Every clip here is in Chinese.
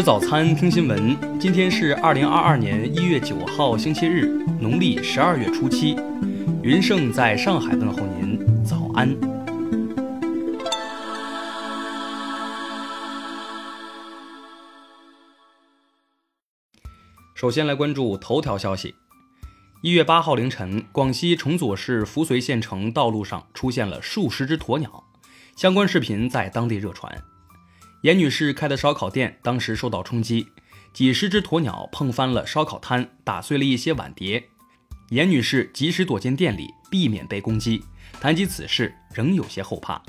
吃早餐，听新闻。今天是二零二二年一月九号，星期日，农历十二月初七。云盛在上海问候您，早安。首先来关注头条消息。一月八号凌晨，广西崇左市扶绥县城道路上出现了数十只鸵鸟，相关视频在当地热传。严女士开的烧烤店当时受到冲击，几十只鸵鸟碰翻了烧烤摊，打碎了一些碗碟。严女士及时躲进店里，避免被攻击。谈及此事，仍有些后怕。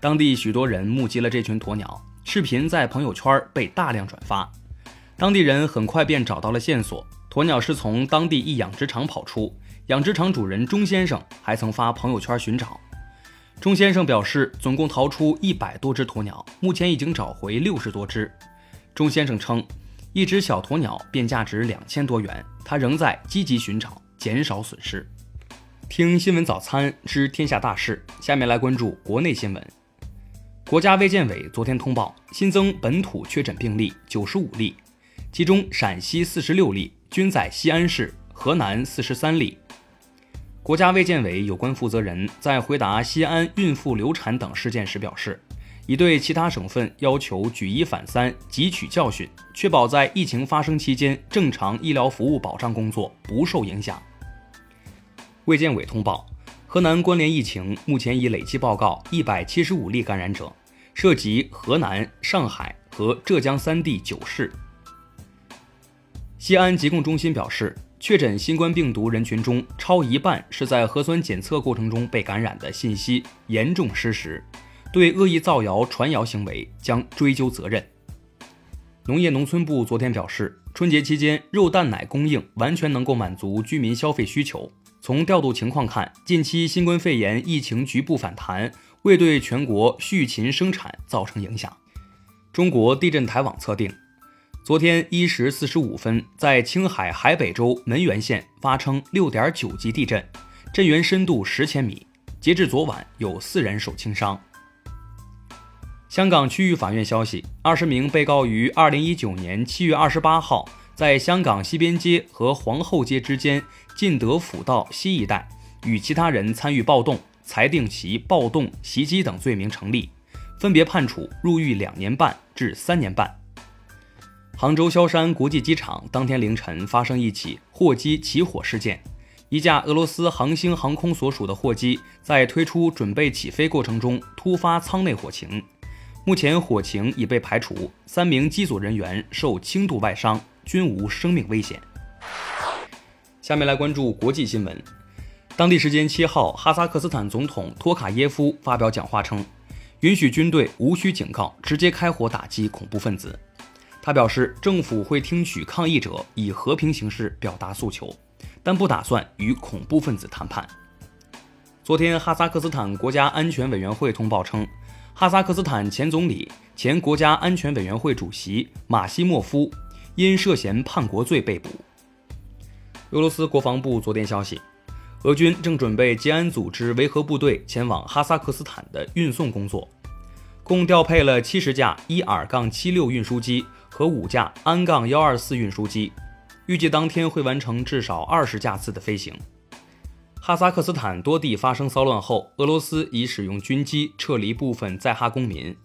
当地许多人目击了这群鸵鸟，视频在朋友圈被大量转发。当地人很快便找到了线索，鸵鸟是从当地一养殖场跑出。养殖场主人钟先生还曾发朋友圈寻找。钟先生表示，总共逃出一百多只鸵鸟，目前已经找回六十多只。钟先生称，一只小鸵鸟便价值两千多元，他仍在积极寻找，减少损失。听新闻早餐知天下大事，下面来关注国内新闻。国家卫健委昨天通报，新增本土确诊病例九十五例，其中陕西四十六例，均在西安市；河南四十三例。国家卫健委有关负责人在回答西安孕妇流产等事件时表示，已对其他省份要求举一反三，汲取教训，确保在疫情发生期间正常医疗服务保障工作不受影响。卫健委通报，河南关联疫情目前已累计报告一百七十五例感染者，涉及河南、上海和浙江三地九市。西安疾控中心表示。确诊新冠病毒人群中，超一半是在核酸检测过程中被感染的信息严重失实，对恶意造谣传谣行为将追究责任。农业农村部昨天表示，春节期间肉蛋奶供应完全能够满足居民消费需求。从调度情况看，近期新冠肺炎疫情局部反弹，未对全国畜禽生产造成影响。中国地震台网测定。昨天一时四十五分，在青海海北州门源县发生六点九级地震，震源深度十千米。截至昨晚，有四人受轻伤。香港区域法院消息：二十名被告于二零一九年七月二十八号，在香港西边街和皇后街之间进德辅道西一带，与其他人参与暴动，裁定其暴动、袭击等罪名成立，分别判处入狱两年半至三年半。杭州萧山国际机场当天凌晨发生一起货机起火事件，一架俄罗斯航星航空所属的货机在推出准备起飞过程中突发舱内火情，目前火情已被排除，三名机组人员受轻度外伤，均无生命危险。下面来关注国际新闻，当地时间七号，哈萨克斯坦总统托卡耶夫发表讲话称，允许军队无需警告直接开火打击恐怖分子。他表示，政府会听取抗议者以和平形式表达诉求，但不打算与恐怖分子谈判。昨天，哈萨克斯坦国家安全委员会通报称，哈萨克斯坦前总理、前国家安全委员会主席马西莫夫因涉嫌叛国罪被捕。俄罗斯国防部昨天消息，俄军正准备吉安组织维和部队前往哈萨克斯坦的运送工作，共调配了七十架伊尔杠七六运输机。和五架安杠幺二四运输机，预计当天会完成至少二十架次的飞行。哈萨克斯坦多地发生骚乱后，俄罗斯已使用军机撤离部分在哈公民。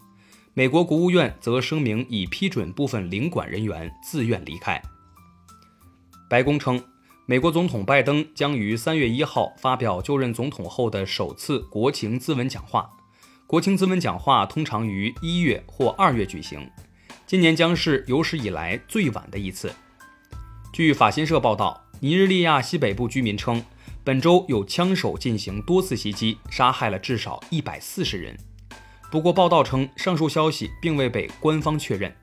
美国国务院则声明已批准部分领馆人员自愿离开。白宫称，美国总统拜登将于三月一号发表就任总统后的首次国情咨文讲话。国情咨文讲话通常于一月或二月举行。今年将是有史以来最晚的一次。据法新社报道，尼日利亚西北部居民称，本周有枪手进行多次袭击，杀害了至少一百四十人。不过，报道称上述消息并未被官方确认。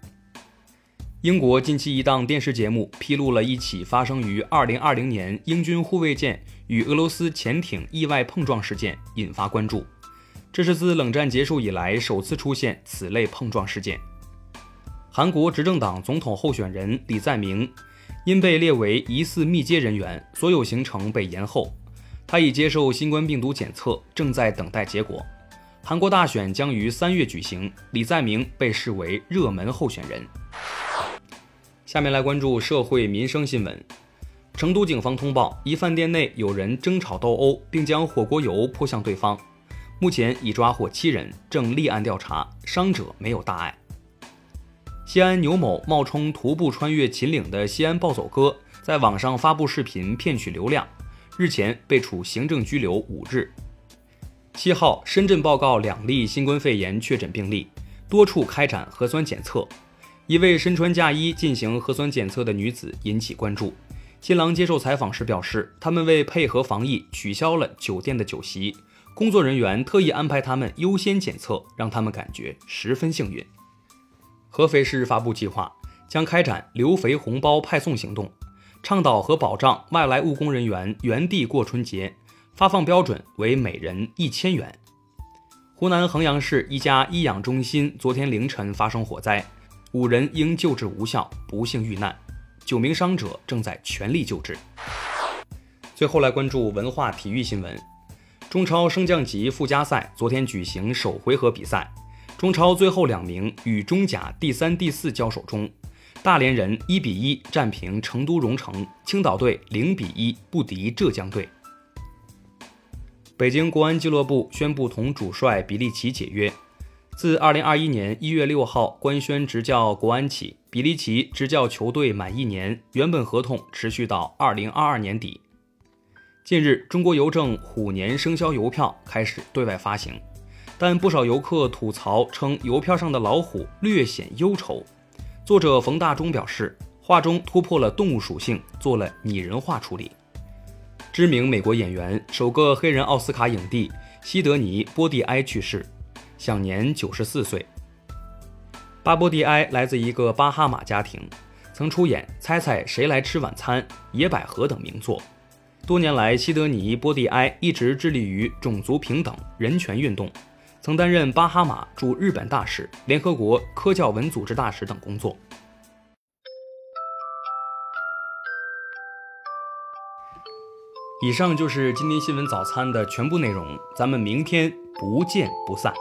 英国近期一档电视节目披露了一起发生于2020年英军护卫舰与俄罗斯潜艇意外碰撞事件，引发关注。这是自冷战结束以来首次出现此类碰撞事件。韩国执政党总统候选人李在明因被列为疑似密接人员，所有行程被延后。他已接受新冠病毒检测，正在等待结果。韩国大选将于三月举行，李在明被视为热门候选人。下面来关注社会民生新闻。成都警方通报，一饭店内有人争吵斗殴，并将火锅油泼向对方。目前已抓获七人，正立案调查，伤者没有大碍。西安牛某冒充徒步穿越秦岭的西安暴走哥，在网上发布视频骗取流量，日前被处行政拘留五日。七号，深圳报告两例新冠肺炎确诊病例，多处开展核酸检测。一位身穿嫁衣进行核酸检测的女子引起关注。新郎接受采访时表示，他们为配合防疫取消了酒店的酒席，工作人员特意安排他们优先检测，让他们感觉十分幸运。合肥市发布计划，将开展留肥红包派送行动，倡导和保障外来务工人员原地过春节，发放标准为每人一千元。湖南衡阳市一家医养中心昨天凌晨发生火灾。五人因救治无效不幸遇难，九名伤者正在全力救治。最后来关注文化体育新闻：中超升降级附加赛昨天举行首回合比赛，中超最后两名与中甲第三、第四交手中，大连人一比一战平成都蓉城，青岛队零比一不敌浙江队。北京国安俱乐部宣布同主帅比利奇解约。自二零二一年一月六号官宣执教国安起，比利奇执教球队满一年，原本合同持续到二零二二年底。近日，中国邮政虎年生肖邮票开始对外发行，但不少游客吐槽称邮票上的老虎略显忧愁。作者冯大中表示，画中突破了动物属性，做了拟人化处理。知名美国演员、首个黑人奥斯卡影帝西德尼·波蒂埃去世。享年九十四岁。巴波蒂埃来自一个巴哈马家庭，曾出演《猜猜谁来吃晚餐》《野百合》等名作。多年来，西德尼·波蒂埃一直致力于种族平等、人权运动，曾担任巴哈马驻日本大使、联合国科教文组织大使等工作。以上就是今天新闻早餐的全部内容，咱们明天不见不散。